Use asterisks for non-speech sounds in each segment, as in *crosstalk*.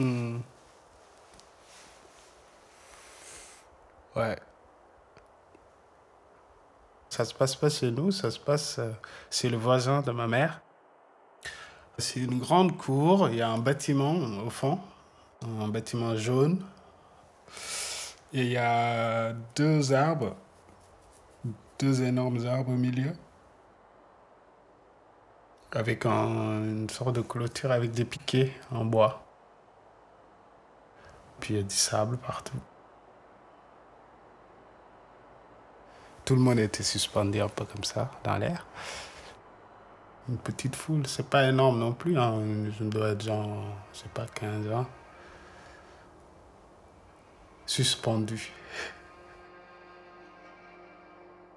Hmm. Ouais. Ça se passe pas chez nous, ça se passe euh, chez le voisin de ma mère. C'est une grande cour, il y a un bâtiment au fond, un bâtiment jaune. Et il y a deux arbres, deux énormes arbres au milieu, avec un- une sorte de clôture avec des piquets en bois. Puis il y a du sable partout. Tout le monde était suspendu un peu comme ça, dans l'air. Une petite foule, c'est pas énorme non plus, hein. je dois être genre, je sais pas, 15 ans. Suspendu.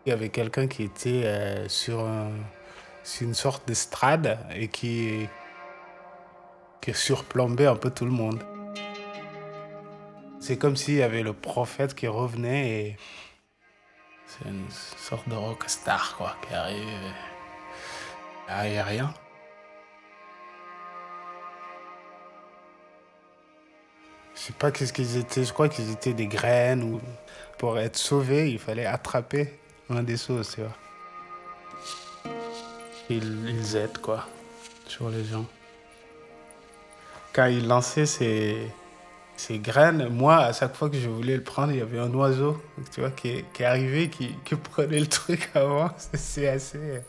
Il y avait quelqu'un qui était euh, sur, un- sur une sorte d'estrade et qui, qui surplombait un peu tout le monde. C'est comme s'il y avait le prophète qui revenait et c'est une sorte de rockstar quoi, qui arrive. et- Ah, il n'y a rien. Je sais pas qu'est-ce qu'ils étaient, je crois qu'ils étaient des graines ou pour être sauvé, il fallait attraper un des sauts, tu vois. Ils, ils aident quoi sur les gens. Quand ils lançaient ces, ces graines, moi, à chaque fois que je voulais le prendre, il y avait un oiseau, tu vois, qui, qui arrivait, qui, qui prenait le truc *laughs* avant. C'est- C'est assez.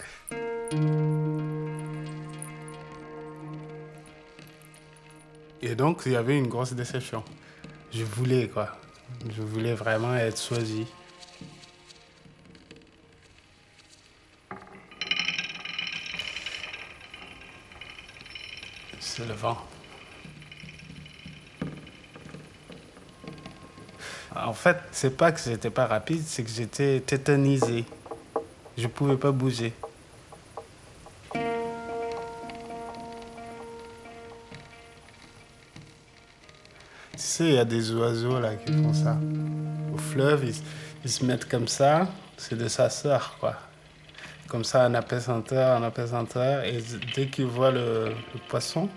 Et donc, il y avait une grosse déception. Je voulais, quoi. Je voulais vraiment être choisi. C'est le vent. En fait, c'est pas que j'étais pas rapide, c'est que j'étais tétanisé. Je pouvais pas bouger. Tu sais, il y a des oiseaux là qui font ça. Au fleuve, ils, se mettent comme ça, c'est de sa sœur, quoi. Comme ça, en apaisanteur, en apaisanteur, et dès qu'ils voient le, poisson,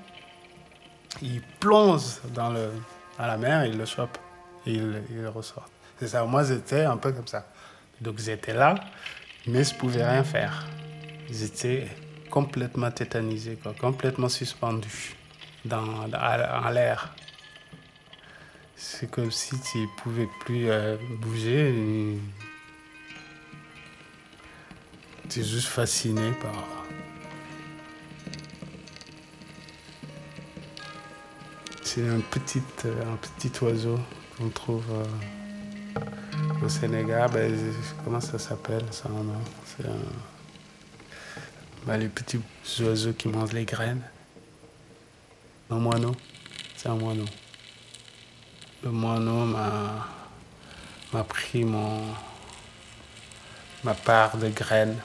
ils plongent dans, dans la mer, ils le chopent ils, ressortent. C'est ça, moi j'étais un peu comme ça. Donc j'étais là, mais je pouvais rien faire. J'étais complètement tétanisé, quoi, complètement suspendu dans, l'air. C'est comme si tu ne pouvais plus euh, bouger. Tu es juste fasciné par. C'est un petit, euh, un petit oiseau qu'on trouve euh, au Sénégal. Ben, comment ça s'appelle ça C'est un- ben, les petits oiseaux qui mangent les graines. Un moineau. C'est un moineau. Le moineau m'a m'a pris mon ma part de graines.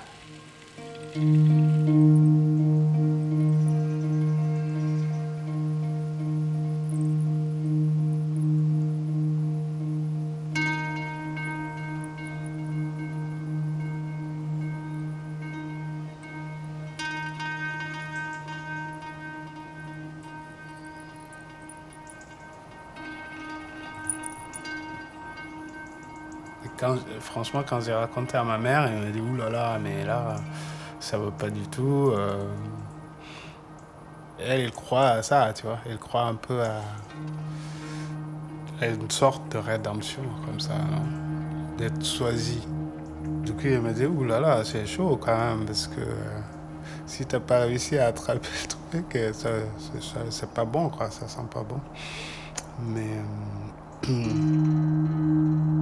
Franchement, quand j'ai raconté à ma mère, elle m'a dit Ouh là là, mais là, ça va pas du tout. euh. Elle, croit à ça, tu vois. Elle croit un peu à, une sorte de rédemption, comme ça, d'être choisi. Du coup, elle m'a dit Ouh là là, c'est chaud quand même, parce que euh, si t'as pas réussi à attraper le truc, euh, ça, c'est- pas bon, quoi. Ça sent pas bon. Mais. *clears throat*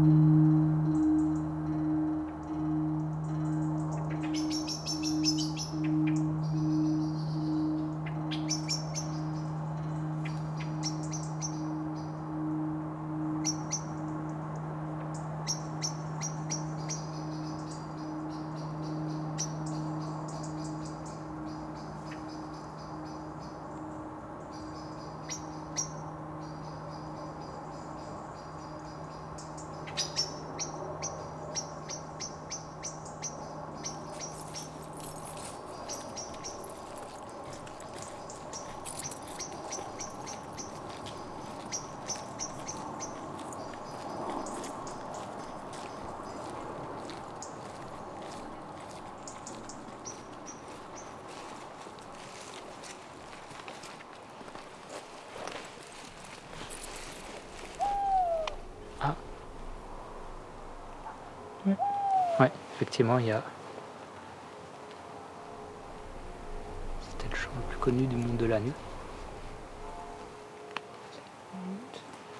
C'était le chant le plus connu du monde de la nuit.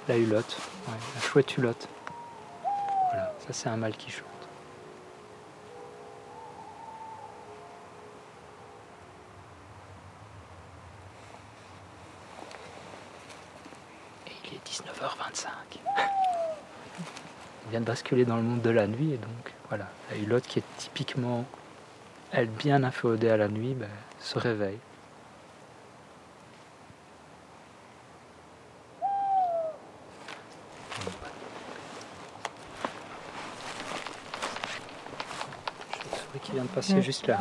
La hulotte, la chouette hulotte. Voilà, ça c'est un mâle qui chante. Et il est 19h25. On *laughs* vient de basculer dans le monde de la nuit et donc voilà, la hulotte qui est typiquement, elle bien inféodée à la nuit, ben, se réveille. qui vient de passer juste là.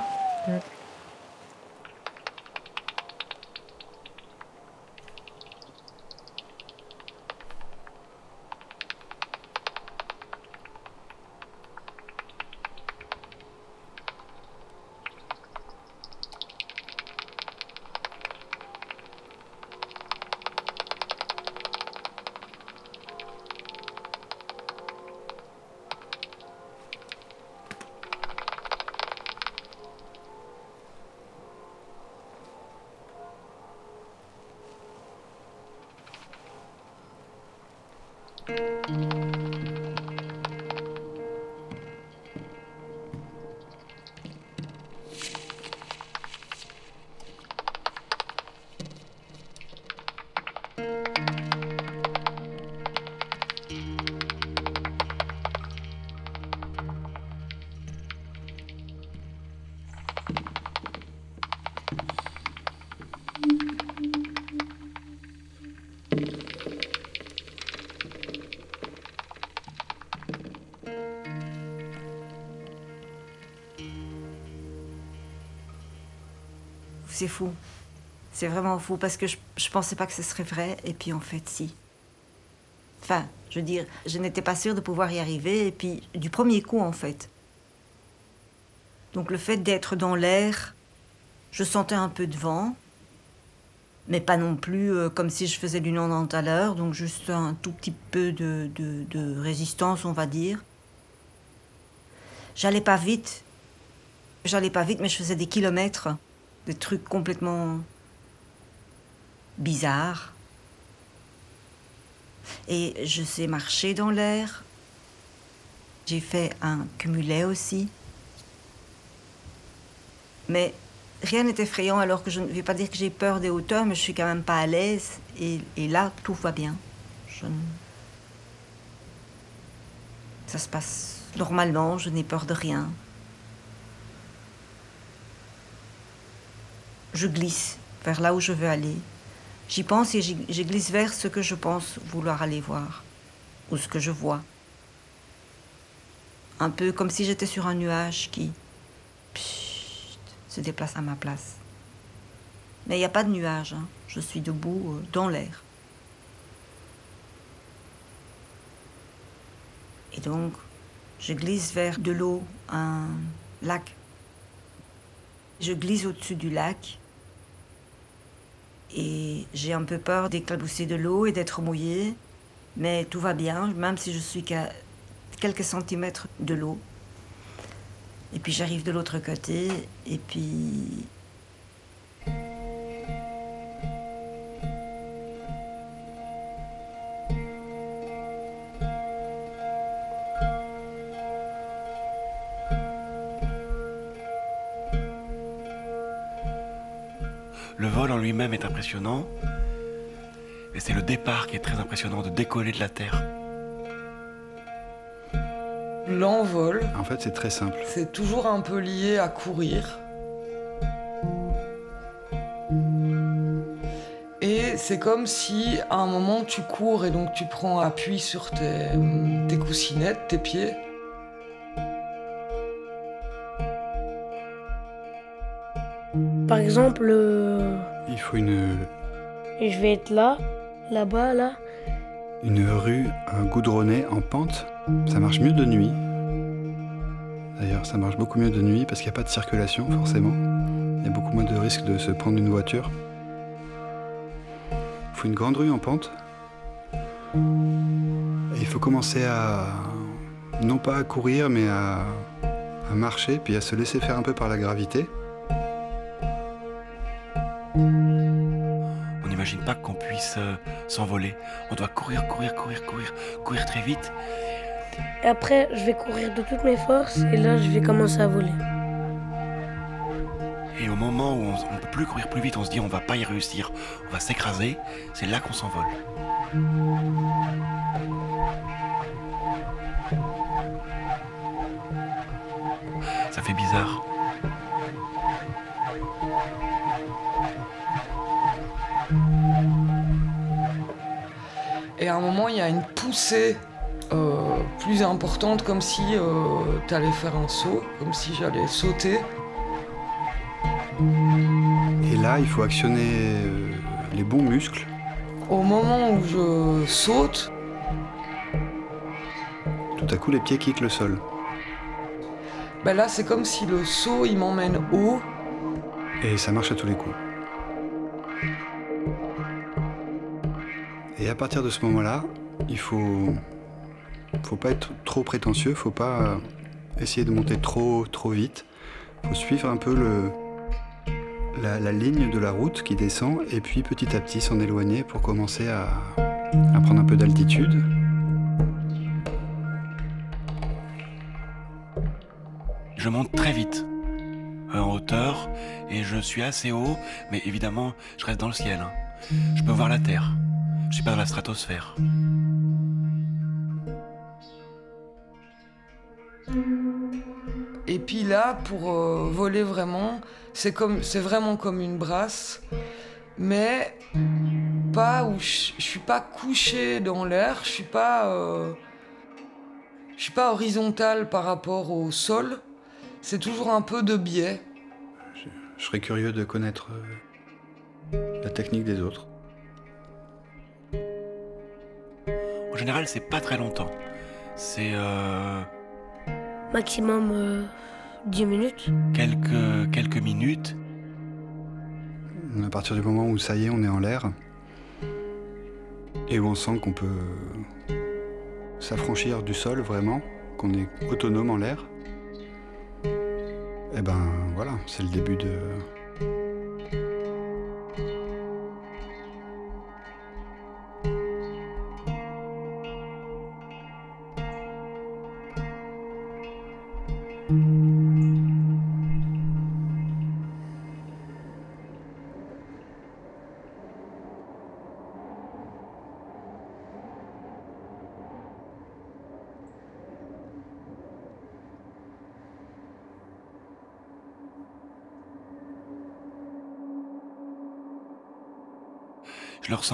C'est fou. C'est vraiment fou parce que je, je pensais pas que ce serait vrai et puis en fait si. Enfin, je veux dire, je n'étais pas sûre de pouvoir y arriver et puis du premier coup en fait. Donc le fait d'être dans l'air, je sentais un peu de vent, mais pas non plus euh, comme si je faisais du non à l'heure, donc juste un tout petit peu de, de résistance, on va dire. J'allais pas vite, j'allais pas vite, mais je faisais des kilomètres des trucs complètement bizarres. Et je sais marcher dans l'air. J'ai fait un cumulet aussi. Mais rien n'est effrayant alors que je ne vais pas dire que j'ai peur des hauteurs, mais je suis quand même pas à l'aise. Et, là, tout va bien. Ça se passe normalement, je n'ai peur de rien. Je glisse vers là où je veux aller. J'y pense et je glisse vers ce que je pense vouloir aller voir, ou ce que je vois. Un peu comme si j'étais sur un nuage qui se déplace à ma place. Mais il n'y a pas de nuage, hein. je suis debout euh, dans l'air. Et donc, je glisse vers de l'eau, un lac. Je glisse au-dessus du lac et j'ai un peu peur d'éclabousser de l'eau et d'être mouillée. Mais tout va bien, même si je suis qu'à quelques centimètres de l'eau. Et puis j'arrive de l'autre côté, et puis impressionnant. Et c'est le départ qui est très impressionnant, de décoller de la Terre. L'envol. En fait, c'est très simple. C'est toujours un peu lié à courir. Et c'est comme si à un moment tu cours et donc tu prends appui sur tes, tes coussinettes, tes pieds. Par exemple, euh, il faut une. Et je vais être là, là-bas, là. Une rue goudronnée en pente. Ça marche mieux de nuit. D'ailleurs, ça marche beaucoup mieux de nuit parce qu'il n'y a pas de circulation, forcément. Il y a beaucoup moins de risques de se prendre une voiture. Il faut une grande rue en pente. Et il faut commencer à. non pas à courir, mais à, à marcher, puis à se laisser faire un peu par la gravité. On n'imagine pas qu'on puisse euh, s'envoler. On doit courir, courir, courir, courir, courir très vite. Et après, je vais courir de toutes mes forces et là, je vais commencer à voler. Et au moment où on ne peut plus courir plus vite, on se dit on va pas y réussir, on va s'écraser, c'est là qu'on s'envole. Ça fait bizarre. À un moment, il y a une poussée euh, plus importante, comme si tu allais faire un saut, comme si j'allais sauter. Et là, il faut actionner euh, les bons muscles. Au moment où je saute, Tout à coup, les pieds quittent le sol. ben là, c'est comme si le saut, il m'emmène haut. Et ça marche à tous les coups. Et à partir de ce moment-là, il faut, faut pas être trop prétentieux, faut pas euh, essayer de monter trop trop vite. Faut suivre un peu le, la, ligne de la route qui descend et puis petit à petit s'en éloigner pour commencer à, à prendre un peu d'altitude. Je monte très vite euh, en hauteur et je suis assez haut, mais évidemment, je reste dans le ciel. hein. Je peux voir la Terre. Je suis pas dans la stratosphère. Et puis là, pour euh, voler vraiment, c'est comme, c'est vraiment comme une brasse, mais pas où je, je suis pas couché dans l'air, je suis pas, euh, je suis pas horizontal par rapport au sol. C'est toujours un peu de biais. Je serais curieux de connaître euh, la technique des autres. Général, c'est pas très longtemps. C'est euh, Maximum euh, 10 minutes. quelques, quelques minutes. À partir du moment où ça y est, on est en l'air et où on sent qu'on peut s'affranchir du sol vraiment, qu'on est autonome en l'air, et ben voilà, c'est le début de.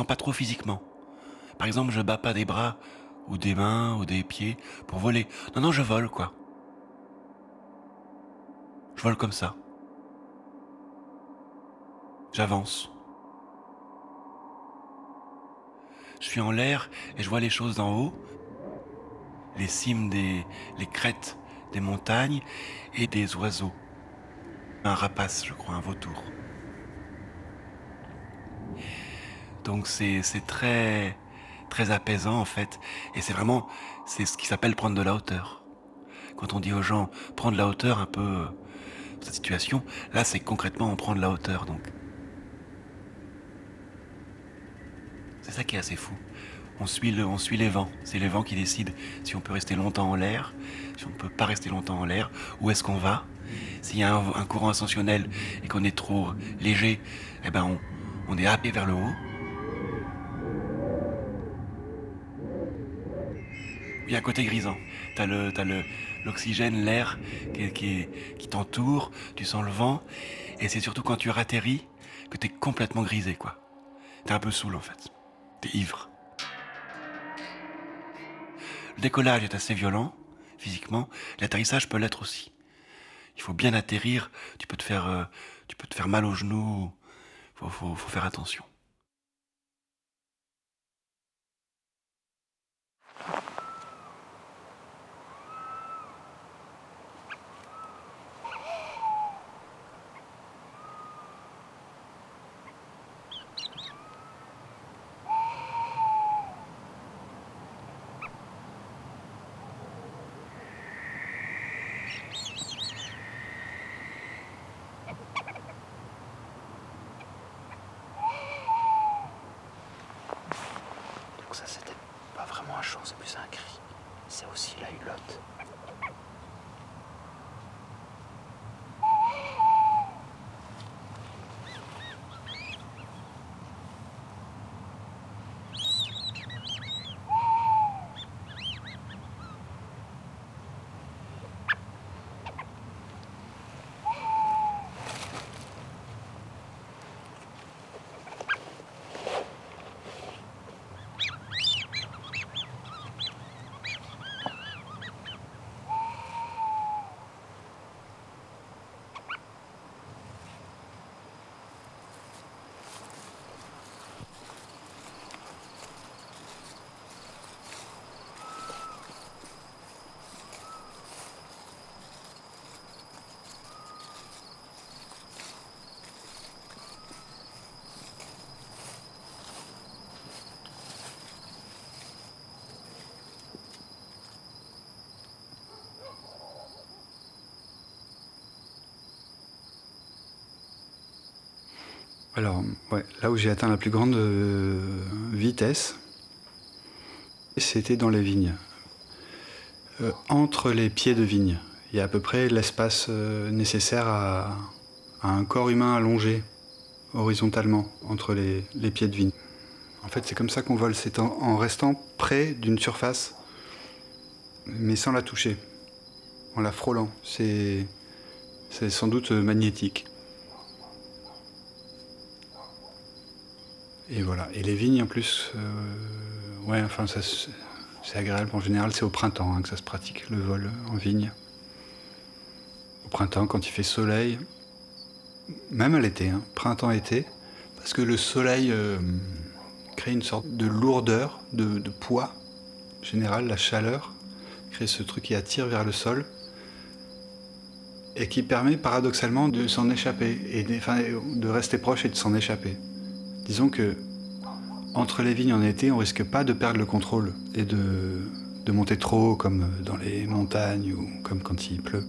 Pas trop physiquement. Par exemple, je bats pas des bras ou des mains ou des pieds pour voler. Non, non, je vole, quoi. Je vole comme ça. J'avance. Je suis en l'air et je vois les choses d'en haut. Les cimes des... les crêtes des montagnes et des oiseaux. Un rapace, je crois, un vautour. Donc c'est très apaisant en fait et c'est vraiment c'est ce qui s'appelle prendre de la hauteur. Quand on dit aux gens prendre de la hauteur un peu euh, cette situation, là c'est concrètement on prend de la hauteur donc. C'est ça qui est assez fou. On suit, les vents. C'est les vents qui décident si on peut rester longtemps en l'air, si on ne peut pas rester longtemps en l'air, où est-ce qu'on va. S'il y a un, courant ascensionnel et qu'on est trop léger, eh ben on est happé vers le haut. Il y a un côté grisant. T'as le, t'as le, l'oxygène, l'air qui, qui, qui t'entoure, tu sens le vent, et c'est surtout quand tu ratterris que t'es complètement grisé, quoi. T'es un peu saoul, en fait. T'es ivre. Le décollage est assez violent, physiquement. L'atterrissage peut l'être aussi. Il faut bien atterrir. Tu peux te faire, euh, tu peux te faire mal aux genoux. Faut, faut, faut faire attention. C'est plus un cri. C'est aussi la hulotte. Alors, là où j'ai atteint la plus grande euh, vitesse, c'était dans les vignes. Euh, entre les pieds de vigne, il y a à peu près l'espace euh, nécessaire à, un corps humain allongé horizontalement entre les, pieds de vigne. En fait, c'est comme ça qu'on vole, c'est en, restant près d'une surface, mais sans la toucher, en la frôlant. C'est sans doute magnétique. Et voilà. Et les vignes en plus, euh, ouais, enfin, c'est agréable. En général, c'est au printemps hein, que ça se pratique le vol en vigne. Au printemps, quand il fait soleil, même à l'été, hein, printemps-été, parce que le soleil euh, crée une sorte de lourdeur, de, poids général, la chaleur crée ce truc qui attire vers le sol et qui permet paradoxalement de s'en échapper et de rester proche et de s'en échapper. Disons que entre les vignes en été, on risque pas de perdre le contrôle et de, monter trop haut comme dans les montagnes ou comme quand il pleut.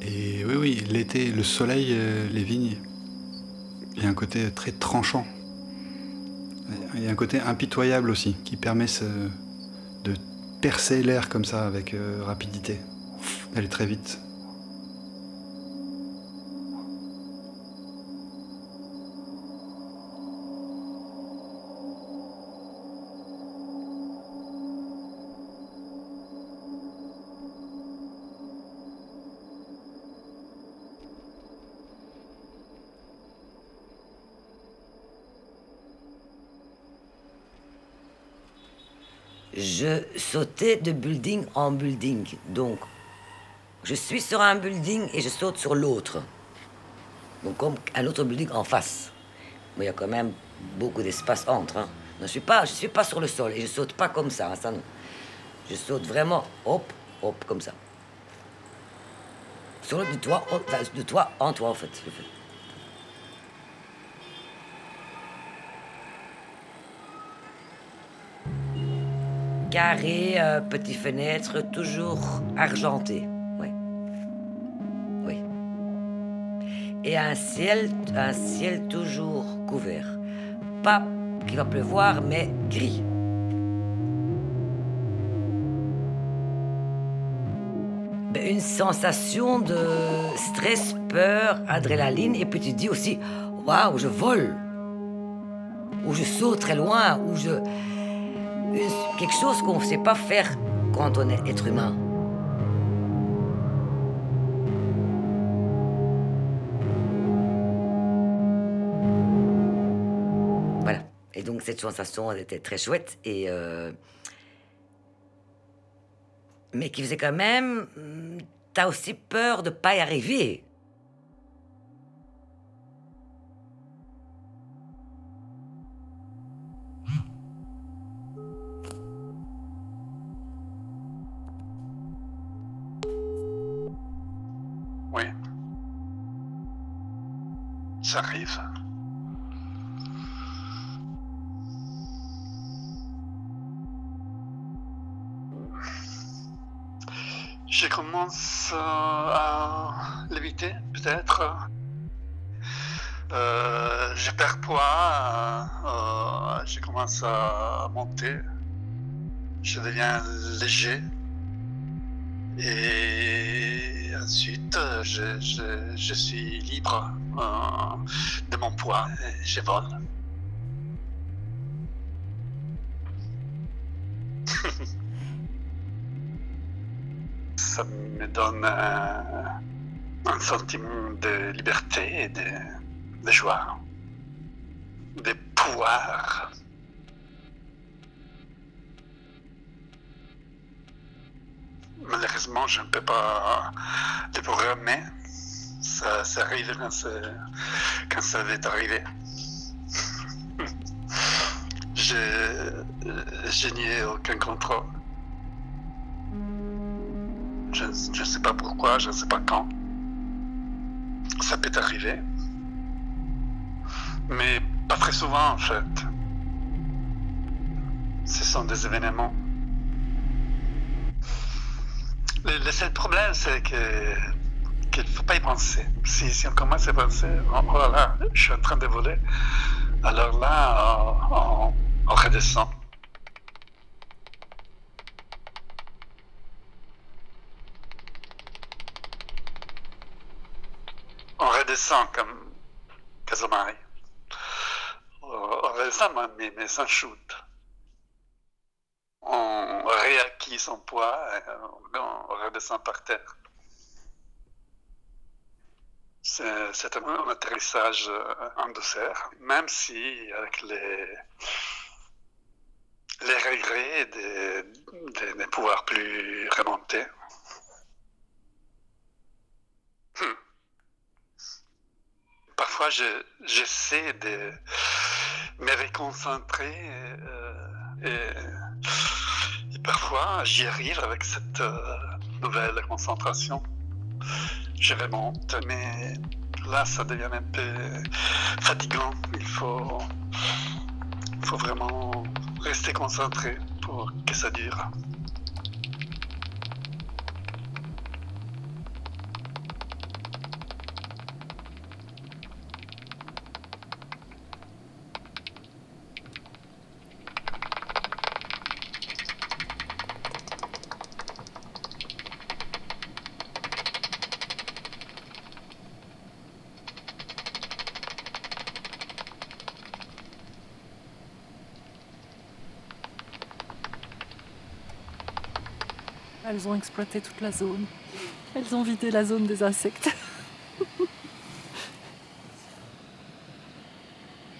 Et oui, oui, l'été, le soleil, euh, les vignes, il y a un côté très tranchant. Il y a un côté impitoyable aussi qui permet de percer l'air comme ça avec euh, rapidité, d'aller très vite. Je sautais de building en building. Donc, je suis sur un building et je saute sur l'autre. Donc, comme un autre building en face. Mais il y a quand même beaucoup d'espace entre. hein. Je ne suis, pas- je suis pas sur le sol et je saute pas comme ça. hein, ça non. Je saute vraiment, hop, hop, comme ça. Sur le de toi, en- enfin, toi en toi, en fait. je fais. Carré, euh, petite fenêtre, toujours argenté. Oui. Oui. Et un ciel, un ciel toujours couvert. Pas qu'il va pleuvoir, mais gris. Ben, une sensation de stress, peur, adrénaline, et puis tu dis aussi, waouh, je vole, ou je saute très loin, ou je, quelque chose qu'on ne sait pas faire quand on est être humain. Voilà. Et donc cette sensation, elle était très chouette et euh, mais qui faisait quand même, hum, t'as aussi peur de pas y arriver. Et ensuite, je, suis libre euh, de mon poids et je vole. *laughs* Ça me donne un, un sentiment de liberté et de joie, de pouvoir. Malheureusement, je ne peux pas le programmer. Ça, ça arrive quand, quand ça va arriver. *laughs* Je, je n'y ai aucun contrôle. Je ne sais pas pourquoi, je ne sais pas quand. Ça peut arriver. Mais pas très souvent en fait. Ce sont des événements. Le, seul problème, c'est que qu'il ne faut pas y penser. Si, si on commence à penser, oh, oh là, je suis en train de voler, alors là, on, on- on redescend. On redescend comme Kazamari. On on redescend, mais, mais sans shoot. On réacquit son poids on, on redescend par terre. C'est un, atterrissage euh, en douceur, même si avec les, les regrets de, ne pouvoir plus remonter. Hmm. Parfois, je- j'essaie de me reconcentrer euh, et parfois j'y arrive avec cette euh, nouvelle concentration. Je remonte, mais là, ça devient un peu fatigant. Il faut, il faut vraiment rester concentré pour que ça dure. Ont exploité toute la zone. Elles ont vidé la zone des insectes.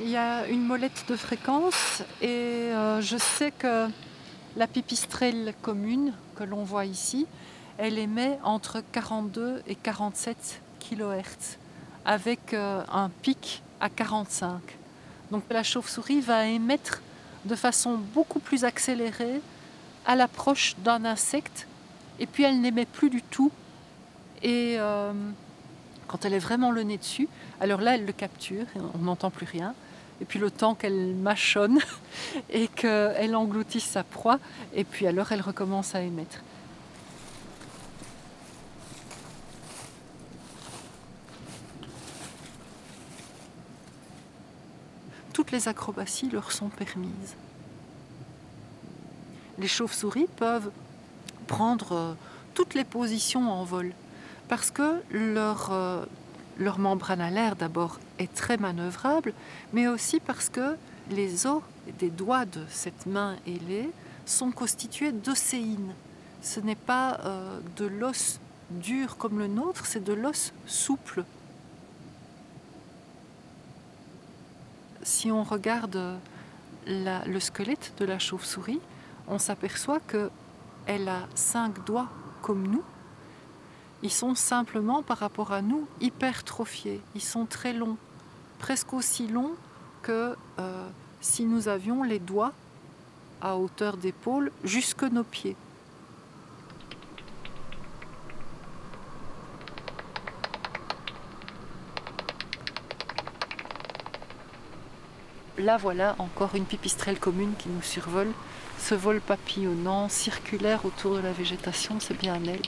Il y a une molette de fréquence et euh, je sais que la pipistrelle commune que l'on voit ici, elle émet entre 42 et 47 kHz avec euh, un pic à 45. Donc la chauve-souris va émettre de façon beaucoup plus accélérée à l'approche d'un insecte et puis elle n'émet plus du tout. Et euh, quand elle est vraiment le nez dessus, alors là elle le capture, on n'entend plus rien. Et puis le temps qu'elle mâchonne *laughs* et qu'elle engloutisse sa proie, et puis alors elle recommence à émettre. Toutes les acrobaties leur sont permises. Les chauves-souris peuvent prendre euh, toutes les positions en vol parce que leur, euh, leur membrane alaire d'abord est très manœuvrable, mais aussi parce que les os des doigts de cette main ailée sont constitués d'océines. Ce n'est pas euh, de l'os dur comme le nôtre, c'est de l'os souple. Si on regarde le squelette de la chauve-souris, on s'aperçoit que elle a cinq doigts comme nous. Ils sont simplement, par rapport à nous, hypertrophiés. Ils sont très longs, presque aussi longs que euh, si nous avions les doigts à hauteur d'épaule jusque nos pieds. Là voilà encore une pipistrelle commune qui nous survole. Ce vol papillonnant, circulaire autour de la végétation, c'est bien elle.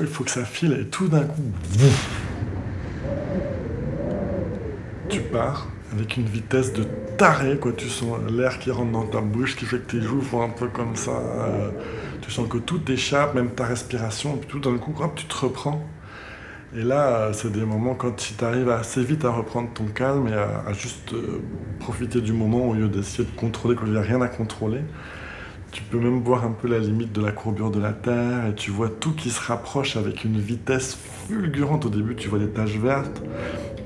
Il faut que ça file et tout d'un coup, tu pars avec une vitesse de taré, quoi. Tu sens l'air qui rentre dans ta bouche, qui fait que tes joues font un peu comme ça. euh, tu sens que tout t'échappe, même ta respiration, et puis tout d'un coup, tu te reprends. Et là, euh, c'est des moments quand tu arrives assez vite à reprendre ton calme et à, à juste euh, profiter du moment au lieu d'essayer de contrôler quand il n'y a rien à contrôler. Tu peux même voir un peu la limite de la courbure de la Terre et tu vois tout qui se rapproche avec une vitesse fulgurante. Au début, tu vois des taches vertes,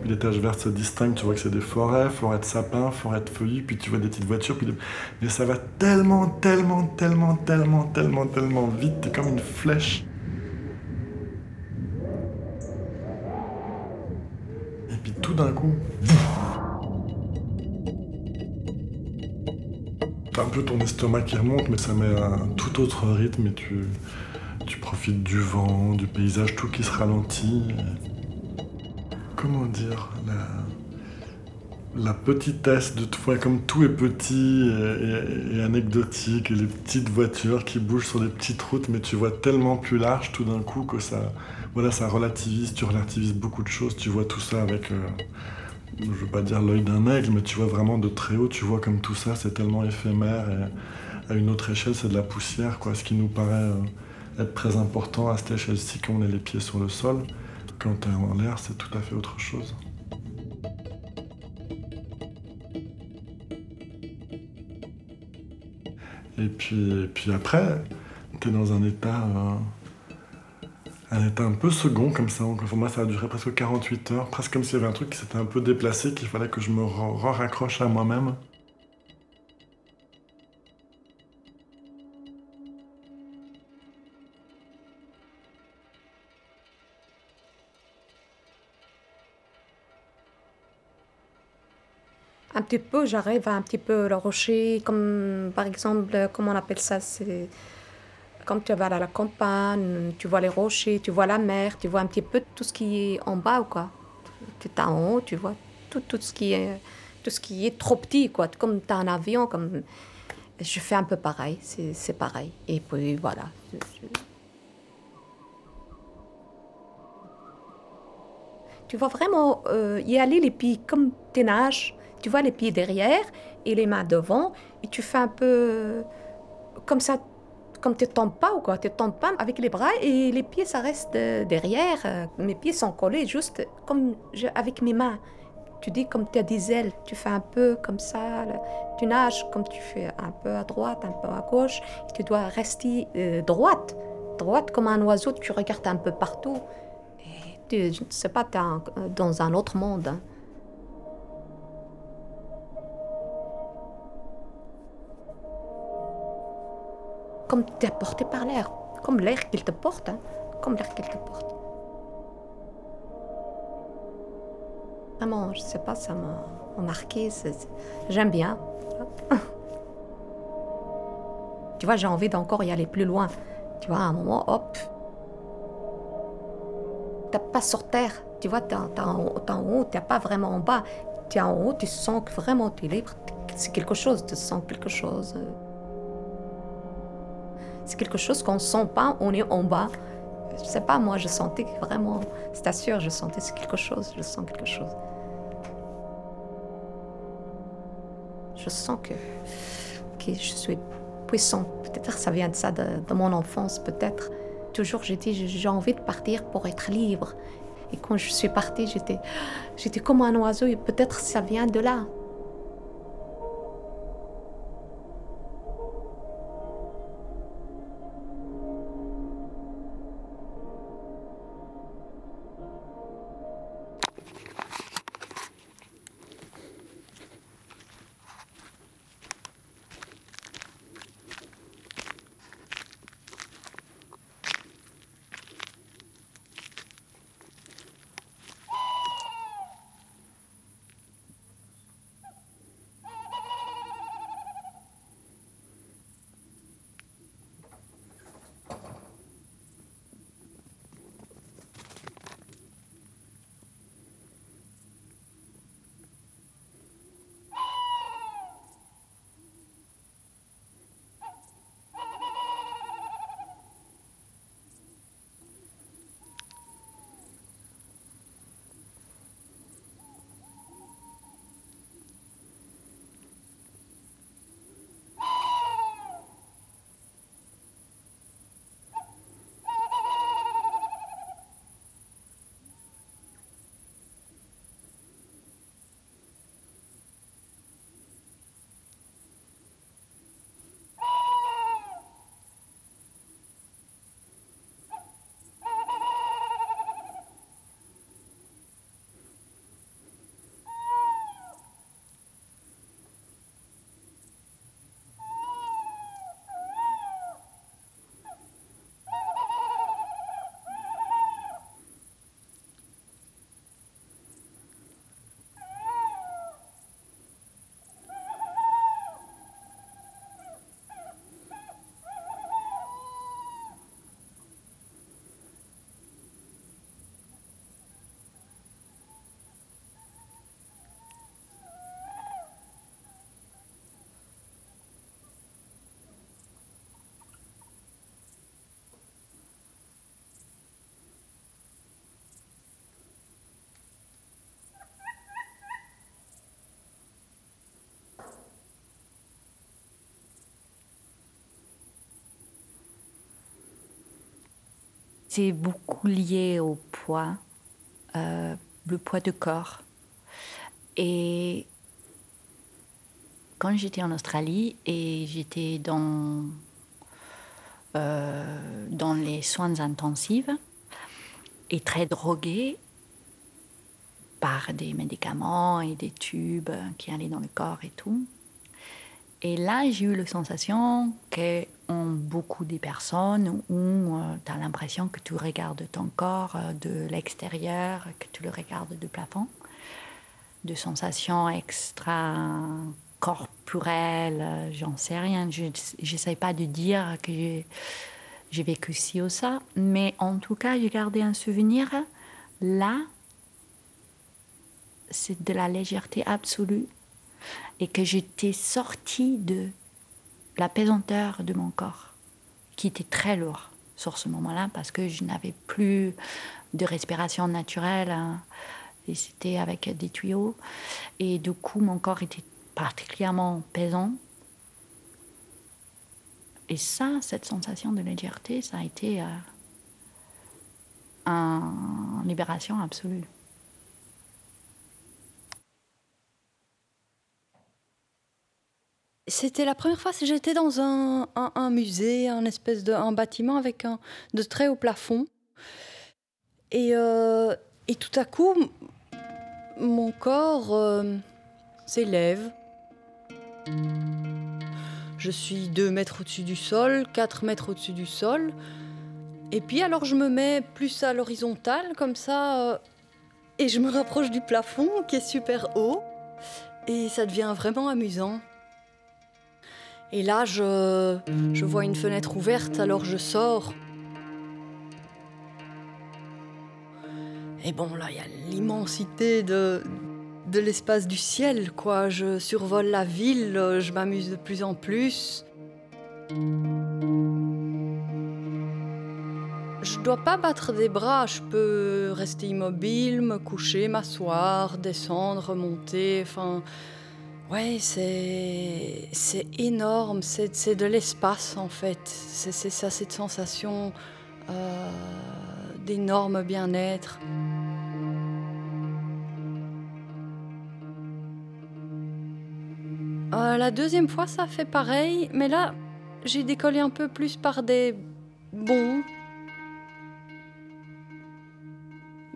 puis les taches vertes se distinguent, tu vois que c'est des forêts, forêts de sapins, forêts de feuillus, puis tu vois des petites voitures. Puis des- Mais ça va tellement, tellement, tellement, tellement, tellement, tellement vite, t'es comme une flèche. Et puis tout d'un coup, un peu ton estomac qui remonte, mais ça met un tout autre rythme et tu, tu profites du vent, du paysage, tout qui se ralentit. Comment dire la, la petitesse de tout, comme tout est petit et, et- et anecdotique, et les petites voitures qui bougent sur des petites routes, mais tu vois tellement plus large tout d'un coup que ça, voilà, ça relativise, tu relativises beaucoup de choses, tu vois tout ça avec. euh, je veux pas dire l'œil d'un aigle, mais tu vois vraiment de très haut, tu vois comme tout ça, c'est tellement éphémère et à une autre échelle, c'est de la poussière, quoi. Ce qui nous paraît euh, être très important à cette échelle-ci, quand on est les pieds sur le sol, quand t'es en l'air, c'est tout à fait autre chose. Et puis, puis après, t'es dans un état, euh, un état un peu second comme ça. Donc, pour moi, ça a duré presque 48 heures, presque comme s'il y avait un truc qui s'était un peu déplacé, qu'il fallait que je me raccroche à moi-même. Un petit peu, j'arrive à un petit peu le rocher, comme par exemple, comment on appelle ça C'est comme tu vas à la campagne, tu vois les rochers, tu vois la mer, tu vois un petit peu tout ce qui est en bas, ou quoi. Tu es en haut, tu vois tout, tout, ce qui est, tout ce qui est trop petit, quoi. Comme tu as un avion, comme. Je fais un peu pareil, c'est pareil. Et puis voilà. Tu vois vraiment euh, y aller les pieds comme tu nages. Tu vois les pieds derrière et les mains devant. Et tu fais un peu comme ça, comme tu tombes pas ou quoi. Tu tombes pas avec les bras et les pieds, ça reste euh, derrière. Euh, Mes pieds sont collés juste comme avec mes mains. Tu dis comme tu as des ailes. Tu fais un peu comme ça. Tu nages comme tu fais un peu à droite, un peu à gauche. Tu dois rester euh, droite. Droite comme un oiseau. Tu regardes un peu partout. Et je ne sais pas, tu es dans un autre monde. Comme tu es porté par l'air. Comme l'air qu'il te porte. hein. Comme l'air qu'il te porte. Vraiment, je sais pas, ça m'a m'a marqué. J'aime bien. *laughs* tu vois, j'ai envie d'encore y aller plus loin. Tu vois, à un moment, hop. T'es pas sur terre. Tu vois, t'es en, t'es haut, t'es t'es pas vraiment en bas. Tu es en haut, tu sens que vraiment tu es libre. C'est quelque chose, tu sens quelque chose. C'est quelque chose qu'on sent pas, on est en bas. Je sais pas, moi, je sentais vraiment, c'est sûr, je sentais quelque chose, je sens quelque chose. Je sens que, que je suis puissante. Peut-être ça vient de ça, de, mon enfance, peut-être. Toujours, j'ai dit, j'ai- envie de partir pour être libre. Et quand je suis partie, j'étais comme un oiseau, et peut-être ça vient de là. C'est beaucoup lié au poids, euh, le poids de corps. Et quand j'étais en Australie et j'étais dans, euh, dans les soins intensifs et très droguée par des médicaments et des tubes qui allaient dans le corps et tout. Et là, j'ai eu la sensation que beaucoup de personnes où euh, tu as l'impression que tu regardes ton corps euh, de l'extérieur, que tu le regardes du plafond, de sensations extra corporelles, euh, j'en sais rien. Je n'essaie pas de dire que j'ai vécu ci ou ça, mais en tout cas, j'ai gardé un souvenir là, c'est de la légèreté absolue et que j'étais sortie de la pesanteur de mon corps, qui était très lourd sur ce moment-là, parce que je n'avais plus de respiration naturelle, hein, et c'était avec des tuyaux, et du coup mon corps était particulièrement pesant. Et ça, cette sensation de légèreté, ça a été euh, une libération absolue. C'était la première fois que j'étais dans un, musée, un espèce de bâtiment avec de très haut plafond. Et, euh, tout à coup, mon corps euh, s'élève. Je suis 2 mètres au-dessus du sol, 4 mètres au-dessus du sol. Et puis alors je me mets plus à l'horizontale comme ça euh, et je me rapproche du plafond qui est super haut et ça devient vraiment amusant. Et là, je, vois une fenêtre ouverte, alors je sors. Et bon, là, il y a l'immensité de, l'espace du ciel, quoi. Je survole la ville, je m'amuse de plus en plus. Je dois pas battre des bras, je peux rester immobile, me coucher, m'asseoir, descendre, monter, enfin. Ouais, c'est, énorme, c'est, de l'espace en fait. C'est, c'est ça, cette sensation euh, d'énorme bien-être. Euh, la deuxième fois, ça fait pareil, mais là, j'ai décollé un peu plus par des bons,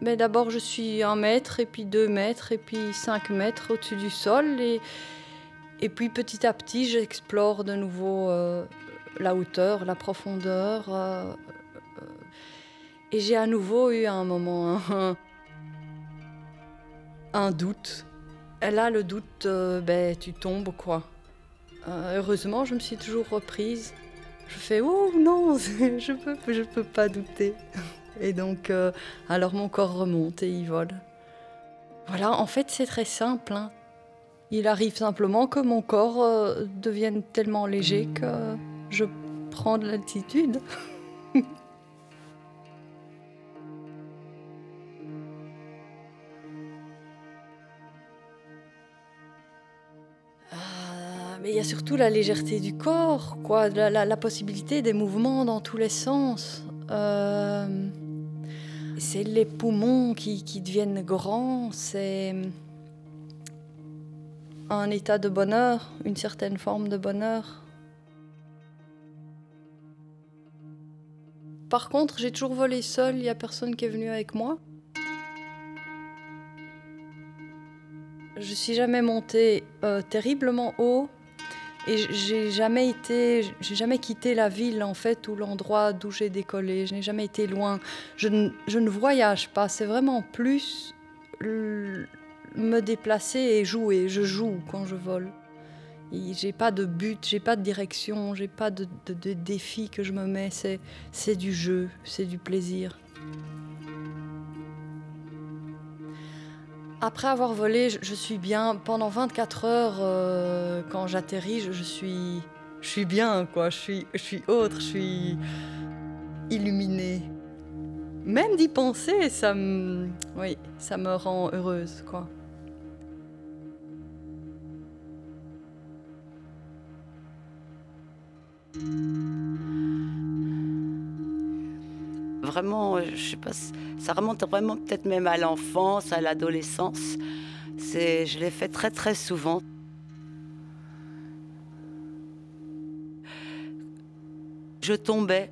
Mais d'abord, je suis un mètre, et puis deux mètres, et puis cinq mètres au-dessus du sol. Et, et puis petit à petit, j'explore de nouveau euh, la hauteur, la profondeur. Euh, euh, et j'ai à nouveau eu un moment un, un doute. Et là, le doute, ben, tu tombes, quoi. heureusement, je me suis toujours reprise. Je fais, oh non, *laughs* je peux, je peux pas douter. Et donc, euh, alors mon corps remonte et il vole. Voilà, en fait, c'est très simple. Hein. Il arrive simplement que mon corps euh, devienne tellement léger que je prends de l'altitude. *laughs* Ah, mais il y a surtout la légèreté du corps, quoi, la, possibilité des mouvements dans tous les sens. Euh, c'est les poumons qui, deviennent grands, c'est un état de bonheur, une certaine forme de bonheur. Par contre, j'ai toujours volé seul, il n'y a personne qui est venu avec moi. Je suis jamais montée euh, terriblement haut, et j'ai jamais été, j'ai jamais quitté la ville en fait ou l'endroit d'où j'ai décollé. Je n'ai jamais été loin. Je ne, voyage pas. C'est vraiment plus me déplacer et jouer. Je joue quand je vole. J'ai pas de but, j'ai pas de direction, j'ai pas de, de, de défi que je me mets. C'est du jeu, c'est du plaisir. Après avoir volé, je, suis bien. Pendant 24 heures, euh, quand j'atterris, je, suis, je suis bien, quoi. Je suis, je suis autre, je suis illuminée. Même d'y penser, ça me, oui, ça me rend heureuse, quoi. Vraiment, je sais pas, ça remonte vraiment peut-être même à l'enfance, à l'adolescence. C'est, je l'ai fait très très souvent. Je tombais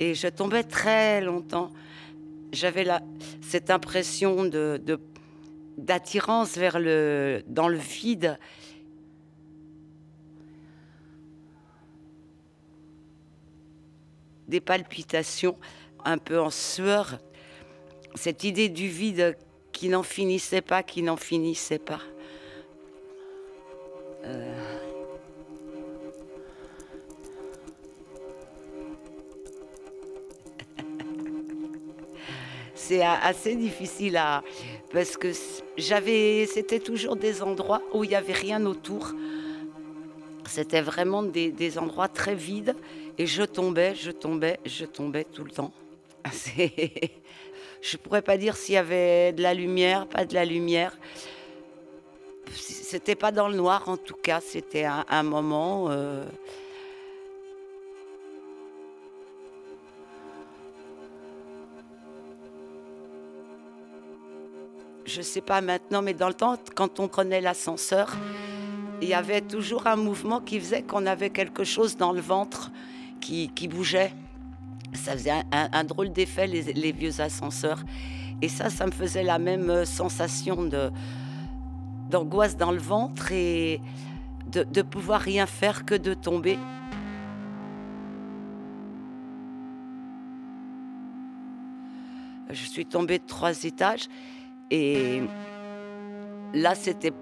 et je tombais très longtemps. J'avais la, cette impression de, d'attirance vers le, dans le vide. Des palpitations, un peu en sueur. Cette idée du vide qui n'en finissait pas, qui n'en finissait pas. Euh, *laughs* c'est assez difficile parce que j'avais c'était toujours des endroits où il n'y avait rien autour. C'était vraiment des, endroits très vides et je tombais, je tombais, je tombais tout le temps. *laughs* Je pourrais pas dire s'il y avait de la lumière, pas de la lumière. C'était pas dans le noir en tout cas, c'était un, un, moment. Euh, je sais pas maintenant, mais dans le temps, quand on prenait l'ascenseur, il y avait toujours un mouvement qui faisait qu'on avait quelque chose dans le ventre qui, bougeait. Ça faisait un, drôle d'effet, les, vieux ascenseurs. Et ça, ça me faisait la même euh, sensation d'angoisse dans le ventre et de, de pouvoir rien faire que de tomber. Je suis tombée de trois étages et là, c'était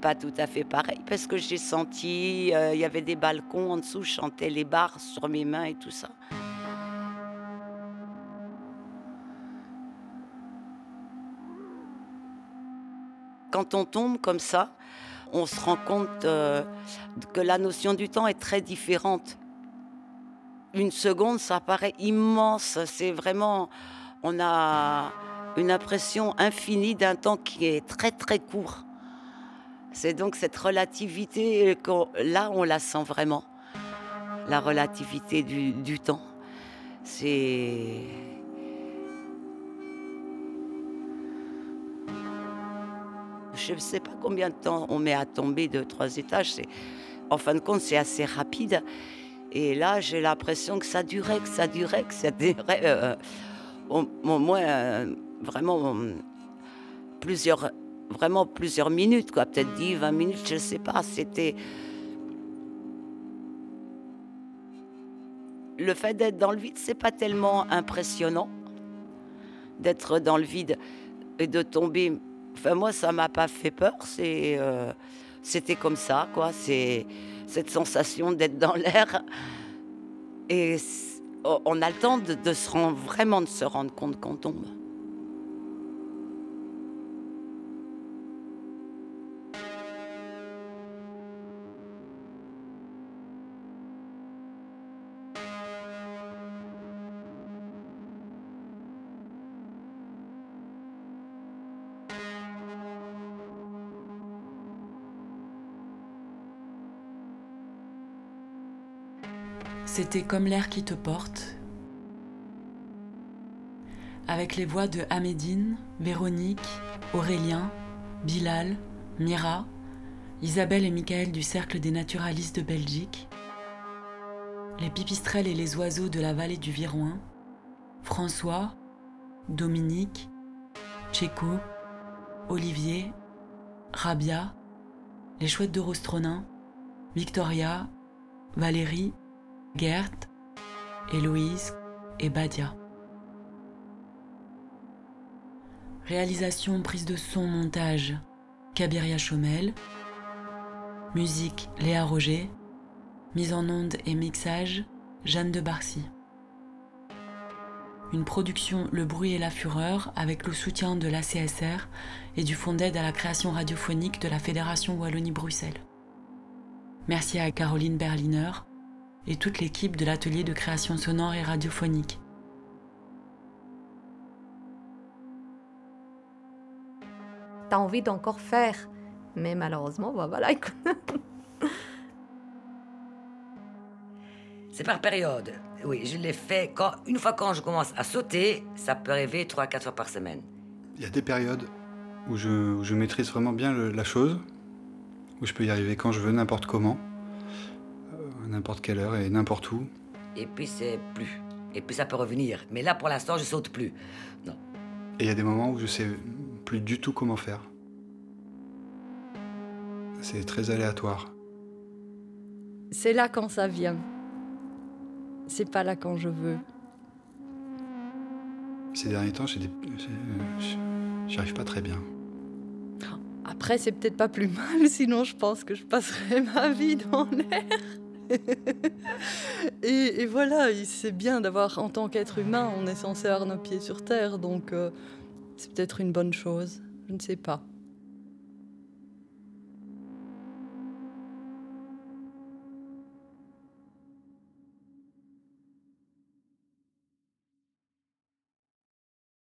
pas tout à fait pareil parce que j'ai senti, euh, il y avait des balcons en dessous, je chantais les barres sur mes mains et tout ça. Quand on tombe comme ça, on se rend compte euh, que la notion du temps est très différente. Une seconde, ça paraît immense. C'est vraiment, on a, une impression infinie d'un temps qui est très très court. C'est donc cette relativité, là on la sent vraiment, la relativité du, temps. C'est... Je ne sais pas combien de temps on met à tomber de trois étages. En fin de compte, c'est assez rapide. Et là, j'ai l'impression que ça durait, que ça durait, que ça durait euh, au, moins euh, vraiment plusieurs, vraiment plusieurs minutes, quoi, peut-être 10, 20 minutes, je ne sais pas. C'était. Le fait d'être dans le vide, c'est pas tellement impressionnant. D'être dans le vide et de tomber. Enfin, moi, ça m'a pas fait peur. Euh, c'était comme ça, quoi. C'est cette sensation d'être dans l'air. Et on a le temps de se rendre, vraiment de se rendre compte qu'on tombe. C'était comme l'air qui te porte, avec les voix de Amédine, Véronique, Aurélien, Bilal, Mira, Isabelle et Michael du Cercle des naturalistes de Belgique, les pipistrelles et les oiseaux de la vallée du Viroin, François, Dominique, Tchéco, Olivier, Rabia, les chouettes de Rostronin, Victoria, Valérie Gert, Héloïse et Badia. Réalisation, prise de son, montage, Kabiria Chomel. Musique, Léa Roger. Mise en onde et mixage, Jeanne de Barcy. Une production Le Bruit et la Fureur avec le soutien de l'ACSR et du Fonds d'aide à la création radiophonique de la Fédération Wallonie-Bruxelles. Merci à Caroline Berliner et toute l'équipe de l'atelier de création sonore et radiophonique. T'as envie d'encore faire, mais malheureusement, bah voilà. C'est par période. Oui, je l'ai fait quand, une fois quand je commence à sauter, ça peut arriver 3-4 fois par semaine. Il y a des périodes où je, où je maîtrise vraiment bien le- la chose, où je peux y arriver quand je veux, n'importe comment, à n'importe quelle heure et n'importe où. Et puis c'est plus. Et puis ça peut revenir. Mais là, pour l'instant, je saute plus. Non. Et il y a des moments où je sais plus du tout comment faire. C'est très aléatoire. C'est là quand ça vient. C'est pas là quand je veux. Ces derniers temps, j'ai des... j'y arrive pas très bien. Après, c'est peut-être pas plus *laughs* mal, sinon je pense que je passerais ma vie dans l'air. *laughs* et, voilà, il- c'est bien d'avoir, en tant qu'être humain, on est censé avoir nos pieds sur terre, donc euh, c'est peut-être une bonne chose. Je ne sais pas.